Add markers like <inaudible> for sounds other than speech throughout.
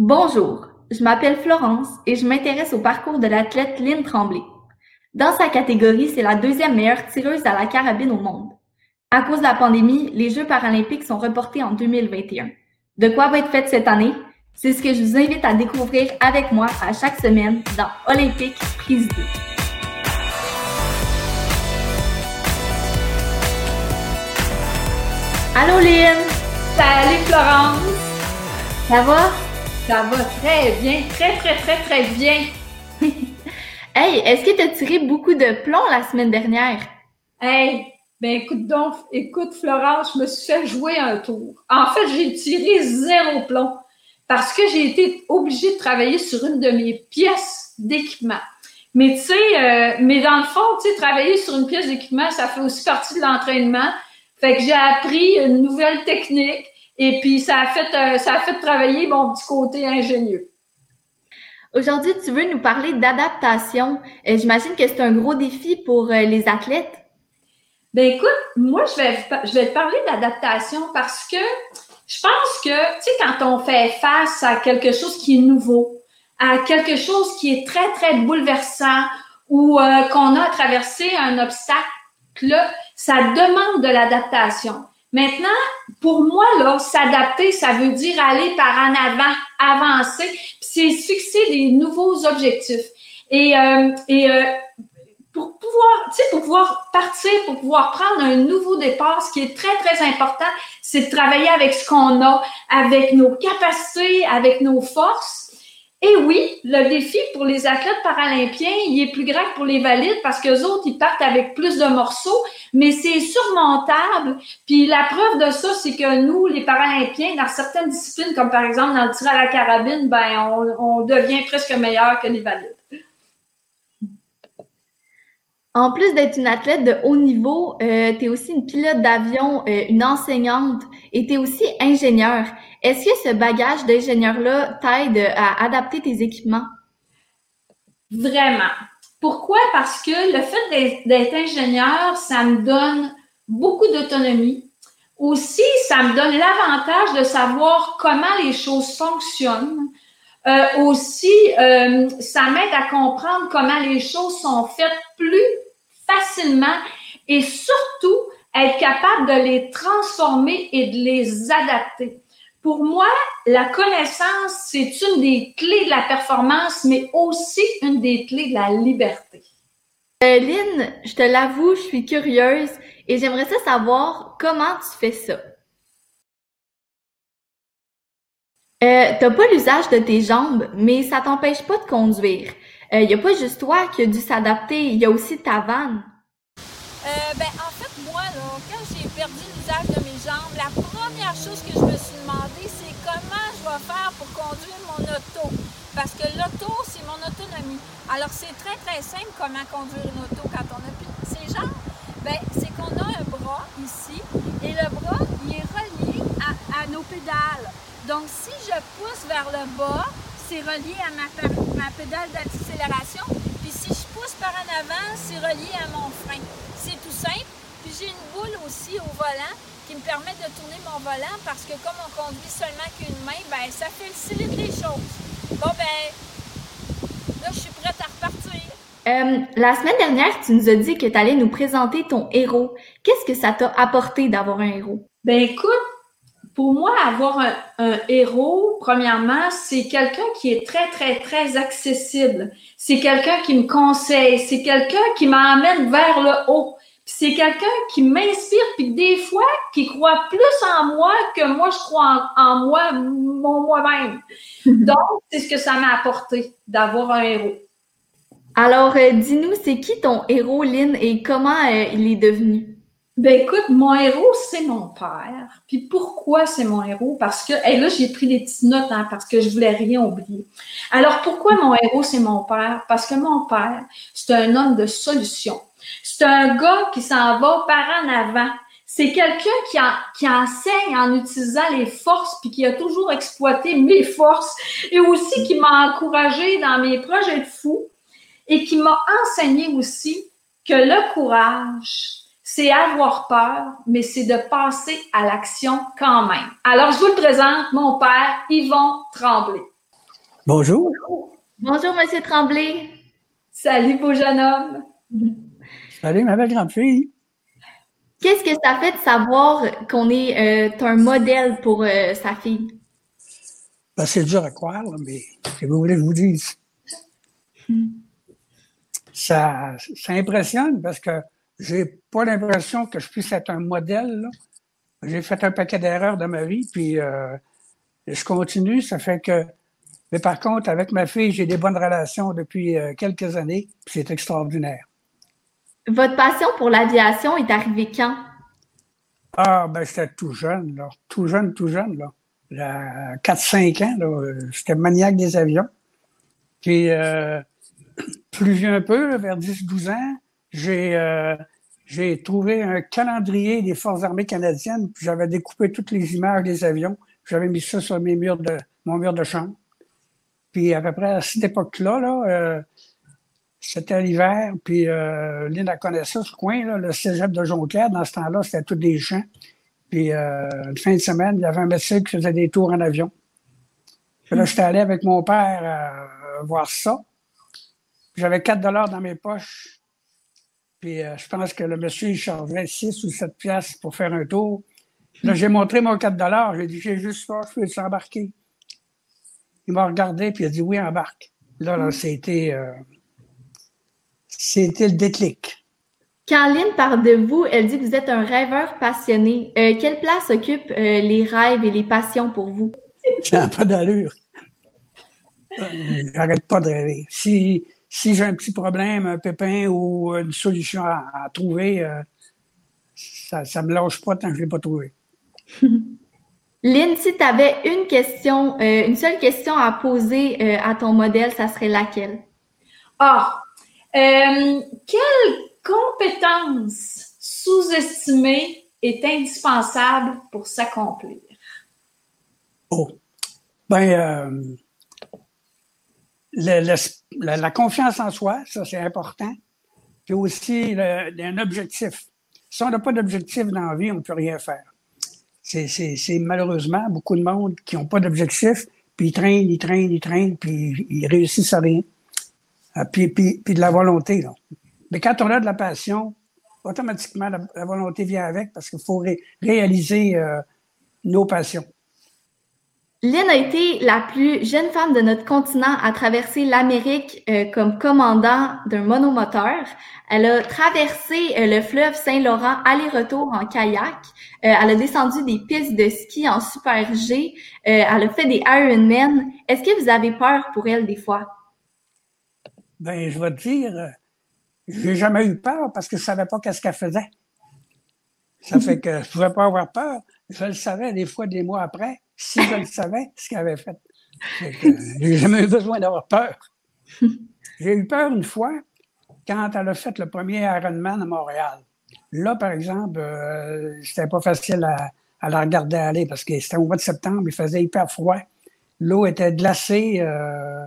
Bonjour, je m'appelle Florence et je m'intéresse au parcours de l'athlète Lynn Tremblay. Dans sa catégorie, c'est la deuxième meilleure tireuse à la carabine au monde. À cause de la pandémie, les Jeux paralympiques sont reportés en 2021. De quoi va être faite cette année? C'est ce que je vous invite à découvrir avec moi à chaque semaine dans Olympique Prise 2. Allô Lynn! Salut Florence! Ça va? Ça va très bien, très très très très bien. <laughs> hey, est-ce que tu as tiré beaucoup de plomb la semaine dernière? Hey, ben écoute donc, écoute Florence, je me suis fait jouer un tour. En fait, j'ai tiré zéro plomb parce que j'ai été obligée de travailler sur une de mes pièces d'équipement. Mais tu sais, euh, mais dans le fond, tu sais, travailler sur une pièce d'équipement, ça fait aussi partie de l'entraînement. Fait que j'ai appris une nouvelle technique. Et puis, ça a fait, euh, ça a fait travailler mon petit côté ingénieux. Aujourd'hui, tu veux nous parler d'adaptation. Euh, j'imagine que c'est un gros défi pour euh, les athlètes. Ben écoute, moi, je vais, je vais te parler d'adaptation parce que je pense que, tu sais, quand on fait face à quelque chose qui est nouveau, à quelque chose qui est très, très bouleversant ou qu'on a à traverser un obstacle, là, ça demande de l'adaptation. Maintenant, pour moi, là, s'adapter, ça veut dire aller par en avant, avancer, c'est fixer des nouveaux objectifs. Et, euh, et euh, pour pouvoir, tu sais, pour pouvoir partir, pour pouvoir prendre un nouveau départ, ce qui est très, très important, c'est de travailler avec ce qu'on a, avec nos capacités, avec nos forces. Et oui, le défi pour les athlètes paralympiens, il est plus grand que pour les valides parce que autres, ils partent avec plus de morceaux, mais c'est surmontable. Puis la preuve de ça, c'est que nous, les paralympiens, dans certaines disciplines, comme par exemple dans le tir à la carabine, ben on, devient presque meilleur que les valides. En plus d'être une athlète de haut niveau, euh, tu es aussi une pilote d'avion, euh, une enseignante et tu es aussi ingénieur. Est-ce que ce bagage d'ingénieur-là t'aide à adapter tes équipements? Vraiment. Pourquoi? Parce que le fait d'être ingénieur, ça me donne beaucoup d'autonomie. Aussi, ça me donne l'avantage de savoir comment les choses fonctionnent. Euh, aussi, ça m'aide à comprendre comment les choses sont faites plus facilement et surtout être capable de les transformer et de les adapter. Pour moi, la connaissance, c'est une des clés de la performance, mais aussi une des clés de la liberté. Euh, Lynn, je te l'avoue, je suis curieuse et j'aimerais savoir comment tu fais ça. Euh, t'as pas l'usage de tes jambes, mais ça t'empêche pas de conduire. Il euh, y a pas juste toi qui a dû s'adapter, il y a aussi ta vanne. Euh, ben, en fait, moi, quand j'ai perdu l'usage de mes jambes, la première chose que je me suis demandé, c'est comment je vais faire pour conduire mon auto? Parce que l'auto, c'est mon autonomie. Alors, c'est très, très simple comment conduire une auto quand on a plus ses jambes. Ben, c'est qu'on a un bras ici et le bras, il est relié à, nos pédales. Donc, si je pousse vers le bas, c'est relié à ma, ma pédale d'accélération. Puis si je pousse par en avant, c'est relié à mon frein. C'est tout simple. Puis j'ai une boule aussi au volant qui me permet de tourner mon volant parce que comme on conduit seulement qu'une main, ben ça facilite les choses. Bon ben, là je suis prête à repartir. Euh, la semaine dernière, tu nous as dit que tu allais nous présenter ton héros. Qu'est-ce que ça t'a apporté d'avoir un héros? Ben écoute, pour moi, avoir un, un héros, premièrement, c'est quelqu'un qui est très, très, très accessible. C'est quelqu'un qui me conseille. C'est quelqu'un qui m'emmène vers le haut c'est quelqu'un qui m'inspire, puis des fois, qui croit plus en moi que moi, je crois en, moi, mon moi-même. <laughs> Donc, c'est ce que ça m'a apporté d'avoir un héros. Alors, euh, dis-nous, c'est qui ton héros, Lynn, et comment euh, il est devenu? Ben écoute, mon héros, c'est mon père. Puis pourquoi c'est mon héros? Parce que, et là, j'ai pris des petites notes, hein, parce que je voulais rien oublier. Alors, pourquoi mon héros, c'est mon père? Parce que mon père, c'est un homme de solution. C'est un gars qui s'en va par en avant. C'est quelqu'un qui, qui enseigne en utilisant les forces, puis qui a toujours exploité mes forces, et aussi qui m'a encouragé dans mes projets de fou, et qui m'a enseigné aussi que le courage, c'est avoir peur, mais c'est de passer à l'action quand même. Alors, je vous le présente, mon père, Yvon Tremblay. Bonjour. Bonjour, Monsieur Tremblay. Salut, beau jeune homme. Salut, ma belle grande fille. Qu'est-ce que ça fait de savoir qu'on est euh, un modèle pour euh, sa fille? Ben, c'est dur à croire, mais si vous voulez que je vous dise. Ça, ça impressionne parce que j'ai pas l'impression que je puisse être un modèle. J'ai fait un paquet d'erreurs dans ma vie, puis euh, je continue. Ça fait que. Mais par contre, avec ma fille, j'ai des bonnes relations depuis quelques années, puis c'est extraordinaire. Votre passion pour l'aviation est arrivée quand? Ah, ben, j'étais tout jeune, là. Tout jeune, tout jeune, là. 4-5 ans, là. J'étais maniaque des avions. Puis, euh, plus vieux un peu, vers 10-12 ans, j'ai, euh, trouvé un calendrier des Forces armées canadiennes, puis j'avais découpé toutes les images des avions. J'avais mis ça sur mes murs de, mon mur de chambre. Puis, à peu près à cette époque-là, là, euh, c'était l'hiver, puis euh, Lynn a connaissé ce coin, là, le cégep de Jonquière. Dans ce temps-là, c'était tous des champs. Puis, euh, une fin de semaine, il y avait un médecin qui faisait des tours en avion. Puis là, j'étais allé avec mon père euh, voir ça. J'avais 4 dollars dans mes poches. Puis, euh, je pense que le monsieur, il chargeait 6 ou 7 piastres pour faire un tour. Là, j'ai montré mon 4 dollars. J'ai dit, j'ai juste ça, je peux s'embarquer. Il m'a regardé, puis il a dit, oui, embarque. Là, là, c'était... Euh, c'était le déclic. Quand Lynn parle de vous, elle dit que vous êtes un rêveur passionné. Euh, quelle place occupent les rêves et les passions pour vous? Ça n'a pas d'allure. J'arrête pas de rêver. Si, si j'ai un petit problème, un pépin ou une solution à, à trouver, euh, ça ne me lâche pas tant que je ne l'ai pas trouvé. <laughs> Lynn, si tu avais une question, euh, une seule question à poser euh, à ton modèle, ça serait laquelle? Ah, euh, quelle compétence sous-estimée est indispensable pour s'accomplir? Oh, ben, euh, le- la, confiance en soi, ça c'est important. Puis aussi un objectif. Si on n'a pas d'objectif dans la vie, on ne peut rien faire. C'est, malheureusement beaucoup de monde qui n'ont pas d'objectif, puis ils traînent, ils traînent, ils traînent, puis ils réussissent à rien. Ah, puis, puis, puis de la volonté. Là. Mais quand on a de la passion, automatiquement, la, volonté vient avec parce qu'il faut ré- réaliser euh, nos passions. Lynn a été la plus jeune femme de notre continent à traverser l'Amérique euh, comme commandant d'un monomoteur. Elle a traversé euh, le fleuve Saint-Laurent aller-retour en kayak. Euh, elle a descendu des pistes de ski en Super G. Elle a fait des Ironman. Est-ce que vous avez peur pour elle des fois? Ben, je vais te dire, j'ai jamais eu peur parce que je savais pas qu'est-ce qu'elle faisait. Ça fait que je pouvais pas avoir peur. Je le savais des fois, des mois après, si je le savais, ce qu'elle avait fait. Euh, J'ai jamais eu besoin d'avoir peur. <laughs> J'ai eu peur une fois quand elle a fait le premier Ironman à Montréal. Là, par exemple, euh, c'était pas facile à, à la regarder aller parce que c'était au mois de septembre, il faisait hyper froid. L'eau était glacée. euh,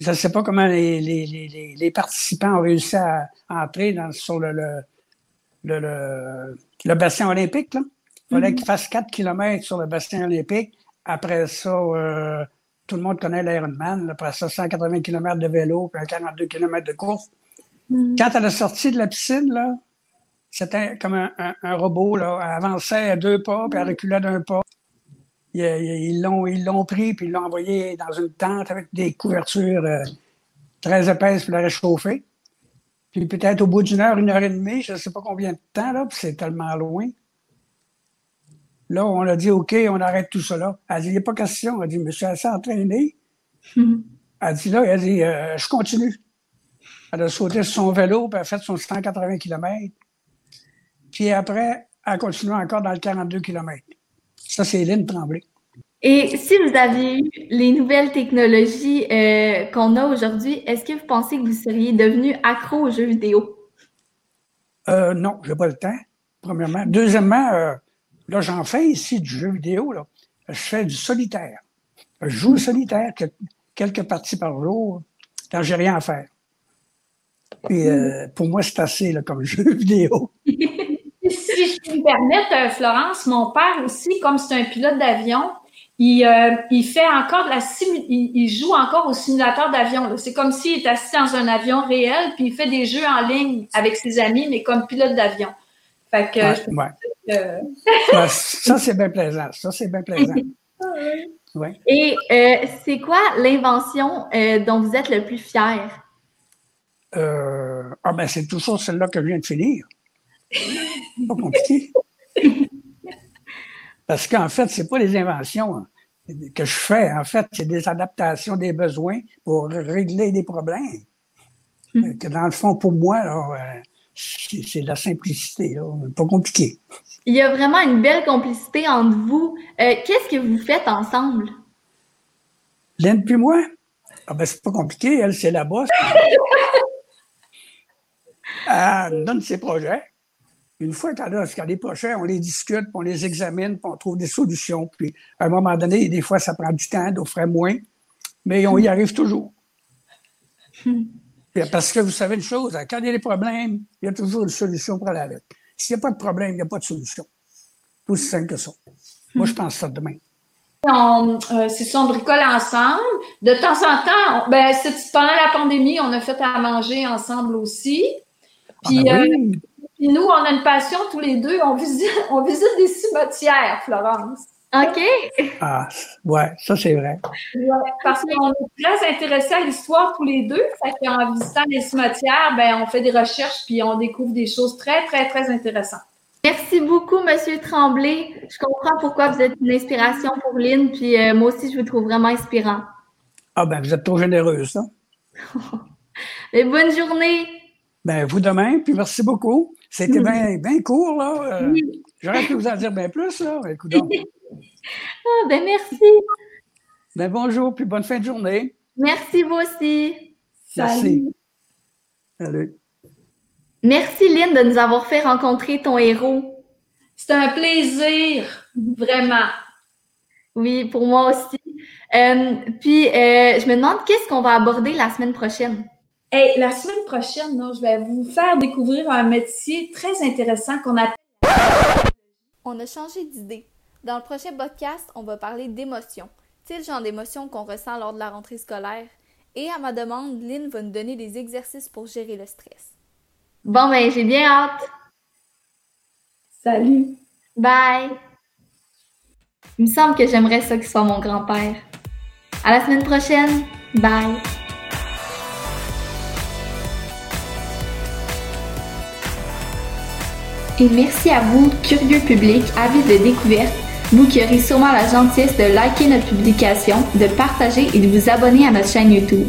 je ne sais pas comment les, les, les, les participants ont réussi à entrer dans, sur le, le, le, le, le bassin olympique. Là. Il fallait qu'ils fassent 4 km sur le bassin olympique. Après ça, euh, tout le monde connaît l'Ironman. Après ça, 180 km de vélo, puis un 42 km de course. Quand elle est sortie de la piscine, là, c'était comme un, un, un robot. Là. Elle avançait à deux pas, puis elle reculait d'un pas. Ils ils l'ont ils l'ont pris, puis ils l'ont envoyé dans une tente avec des couvertures euh, très épaisses pour la réchauffer. Puis peut-être au bout d'une heure, une heure et demie, je ne sais pas combien de temps, là, puis c'est tellement loin. Là, on a dit, OK, on arrête tout là. Elle dit, il n'y a pas question. Elle dit, je me suis assez entraîné. <laughs> Elle dit, là, elle dit, euh, je continue. Elle a sauté sur son vélo, puis elle a fait son 180 km. Puis après, elle a continué encore dans le 42 km. Ça, c'est Lynn Tremblay. Et si vous aviez eu les nouvelles technologies euh, qu'on a aujourd'hui, est-ce que vous pensez que vous seriez devenu accro aux jeux vidéo? Euh, non, j'ai pas le temps, premièrement. Deuxièmement, euh, là, j'en fais ici du jeu vidéo. Là. Je fais du solitaire. Je joue solitaire que- quelques parties par jour quand j'ai rien à faire. Puis, euh, pour moi, c'est assez là, comme <laughs> jeu vidéo. <laughs> Si je peux me permettre, euh, Florence, mon père aussi, comme c'est un pilote d'avion, il, euh, il fait encore de la il, il, joue encore au simulateur d'avion. C'est comme s'il est assis dans un avion réel, puis il fait des jeux en ligne avec ses amis, mais comme pilote d'avion. Fait que, ouais, ça, c'est bien plaisant. Ça, c'est bien plaisant. <laughs> ouais. Et euh, c'est quoi l'invention euh, dont vous êtes le plus fier? Euh, ah ben, c'est toujours celle-là que je viens de finir. Pas compliqué. <laughs> Parce qu'en fait, c'est pas les inventions hein, que je fais. En fait, c'est des adaptations des besoins pour régler des problèmes. Hmm. Que dans le fond, pour moi, euh, c'est de la simplicité, pas compliqué. Il y a vraiment une belle complicité entre vous. Euh, qu'est-ce que vous faites ensemble? Lynn puis moi? Ah ben, c'est pas compliqué, elle, c'est la bosse. <laughs> elle donne ses projets. Une fois qu'elle a, des projets, on les discute, on les examine, puis on trouve des solutions. Puis, à un moment donné, des fois, ça prend du temps, d'autres ferait moins, mais on y arrive toujours. <laughs> Parce que vous savez une chose, quand il y a des problèmes, il y a toujours une solution pour aller avec. S'il n'y a pas de problème, il n'y a pas de solution. Aussi simple que ça. Moi, je pense ça demain. Euh, c'est ça, on bricole ensemble. De temps en temps, ben, pendant la pandémie, on a fait à manger ensemble aussi. Ah, ben euh, puis nous, on a une passion tous les deux. On visite, <laughs> on visite des cimetières, Florence. OK. Ah, ouais, ça c'est vrai. parce qu'on est très intéressés à l'histoire tous les deux. Fait en visitant les cimetières, ben, on fait des recherches puis on découvre des choses très, très, très intéressantes. Merci beaucoup, Monsieur Tremblay. Je comprends pourquoi vous êtes une inspiration pour Lynn, puis euh, moi aussi, je vous trouve vraiment inspirant. Ah ben, vous êtes trop généreuse, ça. <laughs> Mais bonne journée. Ben, vous demain, puis merci beaucoup. C'était bien ben court, là. Euh, j'aurais pu vous en dire bien plus, là. Écoute <laughs> ah, ben merci. Ben bonjour, puis bonne fin de journée. Merci, vous aussi. Merci. Salut. Merci, Lynn, de nous avoir fait rencontrer ton héros. C'est un plaisir, vraiment. Oui, pour moi aussi. Euh, puis, euh, je me demande qu'est-ce qu'on va aborder la semaine prochaine? La semaine prochaine, je vais vous faire découvrir un métier très intéressant qu'on appelle. On a changé d'idée. Dans le prochain podcast, on va parler d'émotions. C'est le genre d'émotions qu'on ressent lors de la rentrée scolaire? Et à ma demande, Lynn va nous donner des exercices pour gérer le stress. Bon, ben, j'ai bien hâte. Salut. Bye. Il me semble que j'aimerais ça qu'il soit mon grand-père. À la semaine prochaine. Bye. Et merci à vous, curieux public, avis de découverte, vous qui aurez sûrement la gentillesse de liker notre publication, de partager et de vous abonner à notre chaîne YouTube.